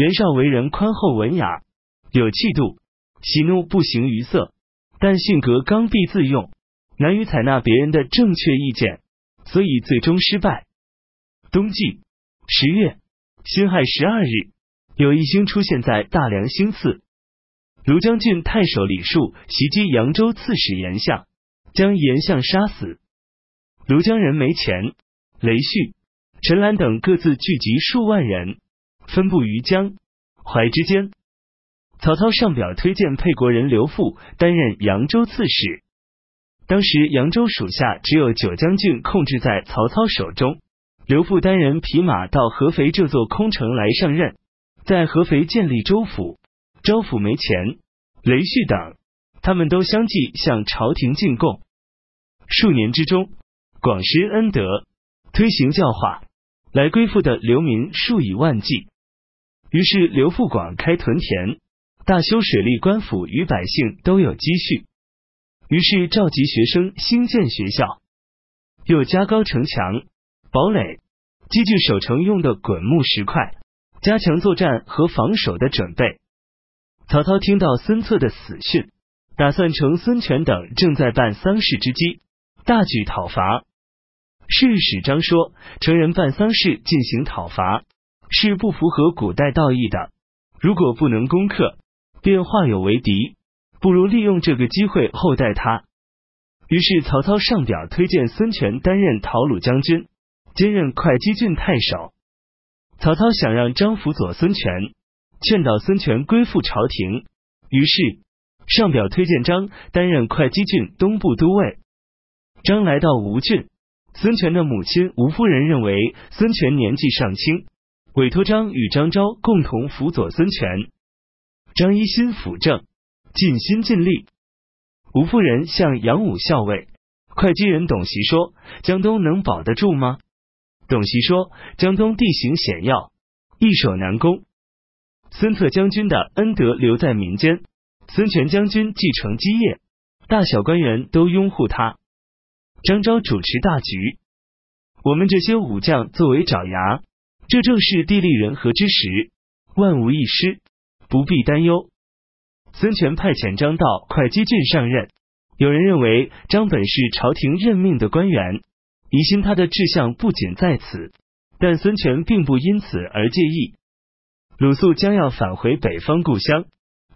袁绍为人宽厚文雅，有气度，喜怒不形于色，但性格刚愎自用，难于采纳别人的正确意见，所以最终失败。冬季十月辛亥十二日，有一星出现在大梁星次。卢将军太守李树袭击扬州刺史严相，将严相杀死。卢将人没钱，雷旭、陈兰等各自聚集数万人，分布于江淮之间。曹操上表推荐沛国人刘馥担任扬州刺史。当时扬州属下只有九江郡控制在曹操手中，刘馥单人匹马到合肥这座空城来上任，在合肥建立州府。州府没钱，雷旭等他们都相继向朝廷进贡。数年之中，广施恩德，推行教化，来归附的流民数以万计。于是刘富广开屯田，大修水利官府，与百姓都有积蓄。于是召集学生兴建学校，又加高城墙、堡垒，积聚守城用的滚木石块，加强作战和防守的准备。曹操听到孙策的死讯，打算乘孙权等正在办丧事之机，大举讨伐。是史章说，成人办丧事进行讨伐，是不符合古代道义的。如果不能攻克，便化友为敌，不如利用这个机会厚待他。于是曹操上表推荐孙权担任讨虏将军，兼任会稽郡太守。曹操想让张辅佐孙权。劝导孙权归附朝廷，于是上表推荐张担任会稽郡东部都尉。张来到吴郡，孙权的母亲吴夫人认为孙权年纪尚轻，委托张与张昭共同辅佐孙权。张一心辅政，尽心尽力。吴夫人向杨武校尉、会稽人董袭说：“江东能保得住吗？”董袭说：“江东地形险要，易守难攻。”孙策将军的恩德留在民间，孙权将军继承基业，大小官员都拥护他。张昭主持大局，我们这些武将作为爪牙，这正是地利人和之时，万无一失，不必担忧。孙权派遣张道会稽郡上任，有人认为张本是朝廷任命的官员，疑心他的志向不仅在此，但孙权并不因此而介意。鲁肃将要返回北方故乡，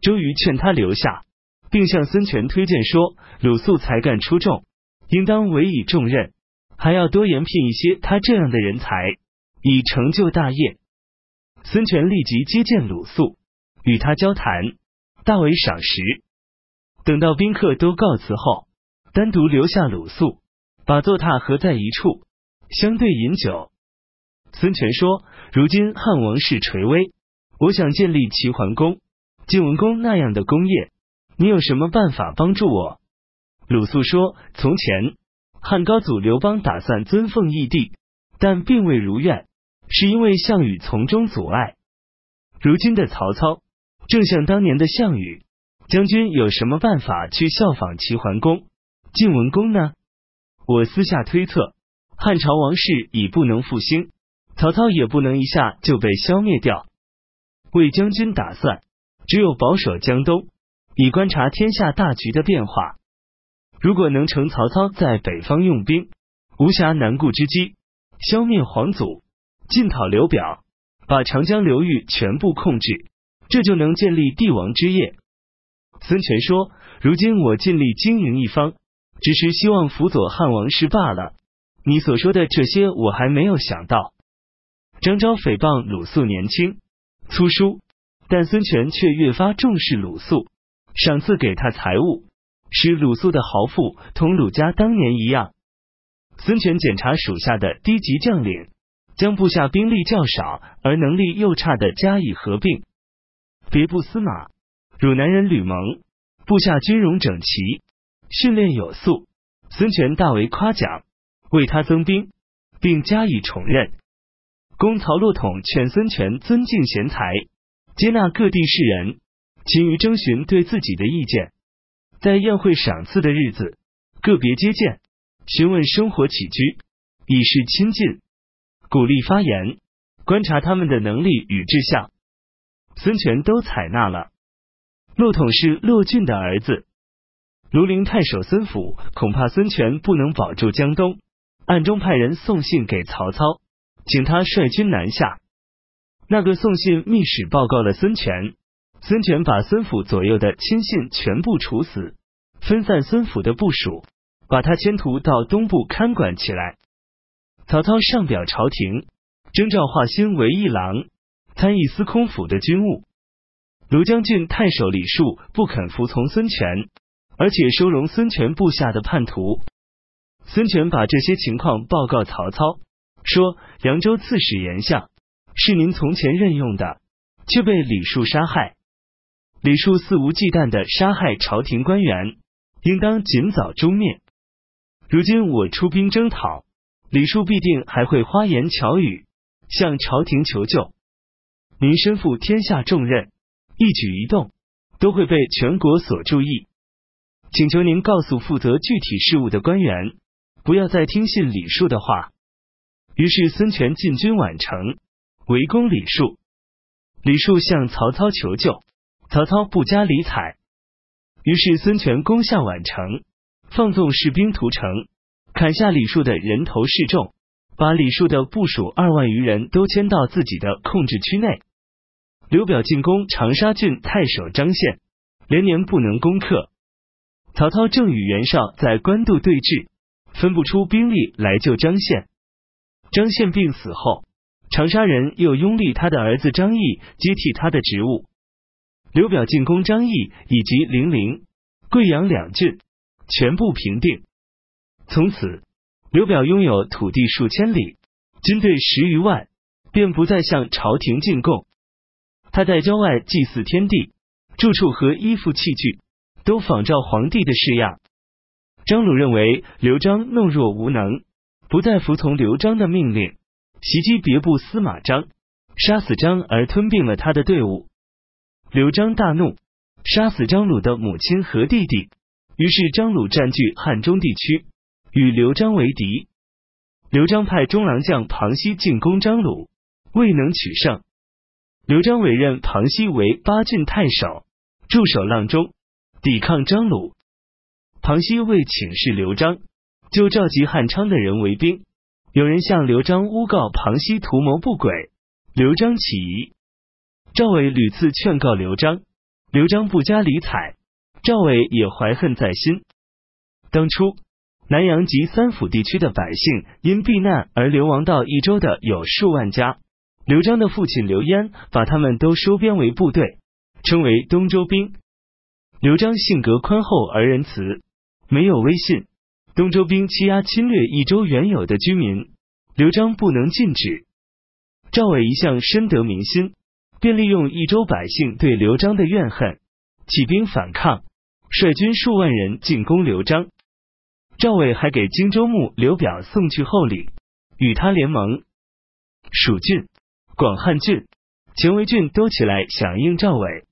周瑜劝他留下，并向孙权推荐说：“鲁肃才干出众，应当委以重任，还要多延聘一些他这样的人才，以成就大业。”孙权立即接见鲁肃，与他交谈，大为赏识。等到宾客都告辞后，单独留下鲁肃，把坐榻合在一处，相对饮酒。孙权说：“如今汉王室垂危。”我想建立齐桓公、晋文公那样的功业，你有什么办法帮助我？鲁肃说：从前汉高祖刘邦打算尊奉义帝，但并未如愿，是因为项羽从中阻碍。如今的曹操正像当年的项羽，将军有什么办法去效仿齐桓公、晋文公呢？我私下推测，汉朝王室已不能复兴，曹操也不能一下就被消灭掉。为将军打算，只有保守江东，以观察天下大局的变化。如果能乘曹操在北方用兵，无暇南顾之机，消灭皇祖，进讨刘表，把长江流域全部控制，这就能建立帝王之业。孙权说：“如今我尽力经营一方，只是希望辅佐汉王室罢了。你所说的这些，我还没有想到。”张昭诽谤鲁肃年轻。粗疏，但孙权却越发重视鲁肃，赏赐给他财物，使鲁肃的豪富同鲁家当年一样。孙权检查属下的低级将领，将部下兵力较少而能力又差的加以合并。别部司马汝南人吕蒙，部下军容整齐，训练有素，孙权大为夸奖，为他增兵，并加以重任。公曹骆统劝孙权尊敬贤才，接纳各地士人，勤于征询对自己的意见。在宴会赏赐的日子，个别接见，询问生活起居，以示亲近，鼓励发言，观察他们的能力与志向。孙权都采纳了。骆统是骆俊的儿子。庐陵太守孙府恐怕孙权不能保住江东，暗中派人送信给曹操，请他率军南下。那个送信密使报告了孙权，孙权把孙府左右的亲信全部处死，分散孙府的部署，把他迁徒到东部看管起来。曹操上表朝廷，征召华歆为议郎，参议司空府的军务。庐将军太守李树不肯服从孙权。而且收容孙权部下的叛徒，孙权把这些情况报告曹操，说扬州刺史严相是您从前任用的，却被李树杀害。李树肆无忌惮的杀害朝廷官员，应当尽早诛灭。如今我出兵征讨，李树必定还会花言巧语向朝廷求救。您身负天下重任，一举一动都会被全国所注意。请求您告诉负责具体事务的官员，不要再听信李树的话。于是孙权进军宛城，围攻李树。李树向曹操求救，曹操不加理睬。于是孙权攻下宛城，放纵士兵屠城，砍下李树的人头示众，把李树的部属二万余人都迁到自己的控制区内。刘表进攻长沙郡太守张宪，连年不能攻克。曹操正与袁绍在官渡对峙，分不出兵力来救张宪。张宪病死后，长沙人又拥立他的儿子张翼接替他的职务。刘表进攻张翼以及零陵、贵阳两郡，全部平定。从此，刘表拥有土地数千里，军队十余万，便不再向朝廷进贡。他在郊外祭祀天地，住处和衣服器具。都仿照皇帝的式样。张鲁认为刘璋懦弱无能，不再服从刘璋的命令，袭击别部司马张，杀死张而吞并了他的队伍。刘璋大怒，杀死张鲁的母亲和弟弟。于是张鲁占据汉中地区，与刘璋为敌。刘璋派中郎将庞熙进攻张鲁，未能取胜。刘璋委任庞熙为八郡太守，驻守阆中。抵抗张鲁，庞熙为请示刘璋，就召集汉昌的人为兵。有人向刘璋诬告庞熙图谋不轨，刘璋起疑。赵伟屡次劝告刘璋，刘璋不加理睬。赵伟也怀恨在心。当初南阳及三府地区的百姓因避难而流亡到益州的有数万家，刘璋的父亲刘焉把他们都收编为部队，称为东周兵。刘璋性格宽厚而仁慈，没有威信。东周兵欺压侵略益州原有的居民，刘璋不能禁止。赵伟一向深得民心，便利用益州百姓对刘璋的怨恨，起兵反抗，率军数万人进攻刘璋。赵伟还给荆州牧刘表送去厚礼，与他联盟。蜀郡、广汉郡、犍为郡都起来响应赵伟。